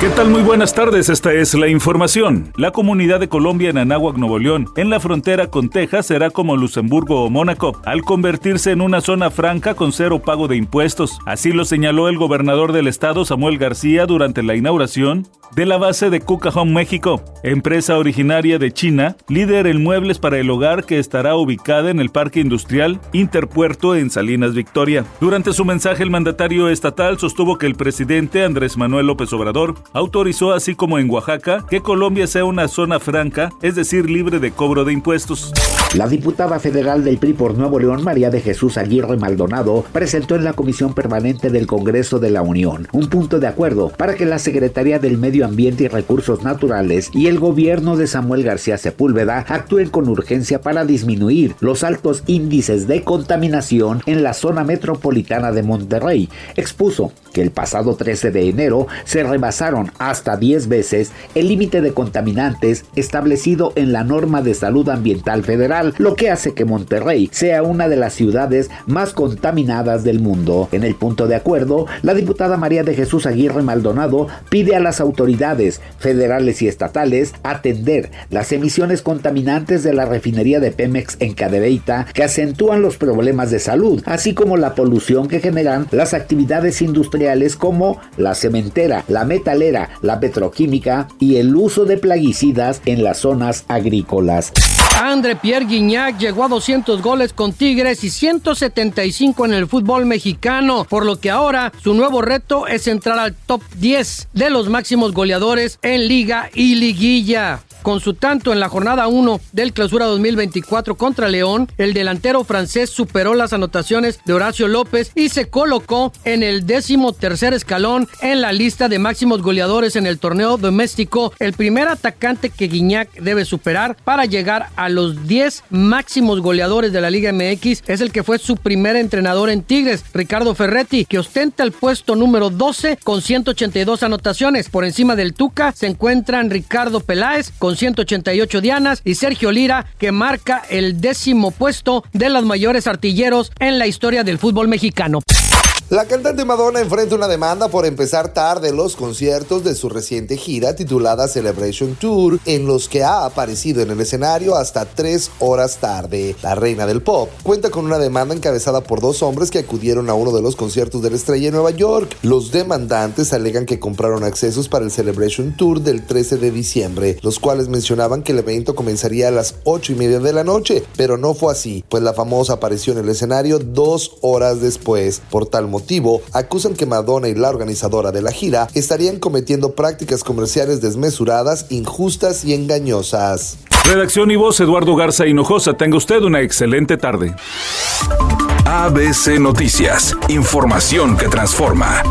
¿Qué tal? Muy buenas tardes, esta es la información. La comunidad de Colombia en Anáhuac, Nuevo León, en la frontera con Texas, será como Luxemburgo o Mónaco, al convertirse en una zona franca con cero pago de impuestos. Así lo señaló el gobernador del estado, Samuel García, durante la inauguración de la base de Cucajón, México, empresa originaria de China, líder en muebles para el hogar que estará ubicada en el Parque Industrial Interpuerto en Salinas, Victoria. Durante su mensaje, el mandatario estatal sostuvo que el presidente Andrés Manuel López Obrador autorizó, así como en Oaxaca, que Colombia sea una zona franca, es decir, libre de cobro de impuestos. La diputada federal del PRI por Nuevo León, María de Jesús Aguirre Maldonado, presentó en la Comisión Permanente del Congreso de la Unión un punto de acuerdo para que la Secretaría del Medio Ambiente y Recursos Naturales y el gobierno de Samuel García Sepúlveda actúen con urgencia para disminuir los altos índices de contaminación en la zona metropolitana de Monterrey. Expuso que el pasado 13 de enero se rebasaron hasta 10 veces el límite de contaminantes establecido en la norma de salud ambiental federal, lo que hace que Monterrey sea una de las ciudades más contaminadas del mundo. En el punto de acuerdo, la diputada María de Jesús Aguirre Maldonado pide a las autoridades federales y estatales atender las emisiones contaminantes de la refinería de Pemex en Cadereyta que acentúan los problemas de salud, así como la polución que generan las actividades industriales como la cementera, la metalera, la petroquímica y el uso de plaguicidas en las zonas agrícolas. André Pierre Guignac llegó a 200 goles con Tigres y 175 en el fútbol mexicano, por lo que ahora su nuevo reto es entrar al top 10 de los máximos goleadores en liga y liguilla. Con su tanto en la jornada 1 del clausura 2024 contra León, el delantero francés superó las anotaciones de Horacio López y se colocó en el décimo tercer escalón en la lista de máximos goleadores en el torneo doméstico, el primer atacante que Guiñac debe superar para llegar a los 10 máximos goleadores de la Liga MX es el que fue su primer entrenador en Tigres, Ricardo Ferretti, que ostenta el puesto número 12 con 182 anotaciones. Por encima del Tuca se encuentran Ricardo Peláez con 188 dianas y Sergio Lira que marca el décimo puesto de los mayores artilleros en la historia del fútbol mexicano. La cantante Madonna enfrenta una demanda por empezar tarde los conciertos de su reciente gira titulada Celebration Tour, en los que ha aparecido en el escenario hasta tres horas tarde. La reina del pop cuenta con una demanda encabezada por dos hombres que acudieron a uno de los conciertos de la estrella en Nueva York. Los demandantes alegan que compraron accesos para el Celebration Tour del 13 de diciembre, los cuales mencionaban que el evento comenzaría a las 8 y media de la noche, pero no fue así, pues la famosa apareció en el escenario dos horas después. Por tal motivo, acusan que Madonna y la organizadora de la gira estarían cometiendo prácticas comerciales desmesuradas, injustas y engañosas. Redacción y voz Eduardo Garza Hinojosa. Tenga usted una excelente tarde. ABC Noticias. Información que transforma.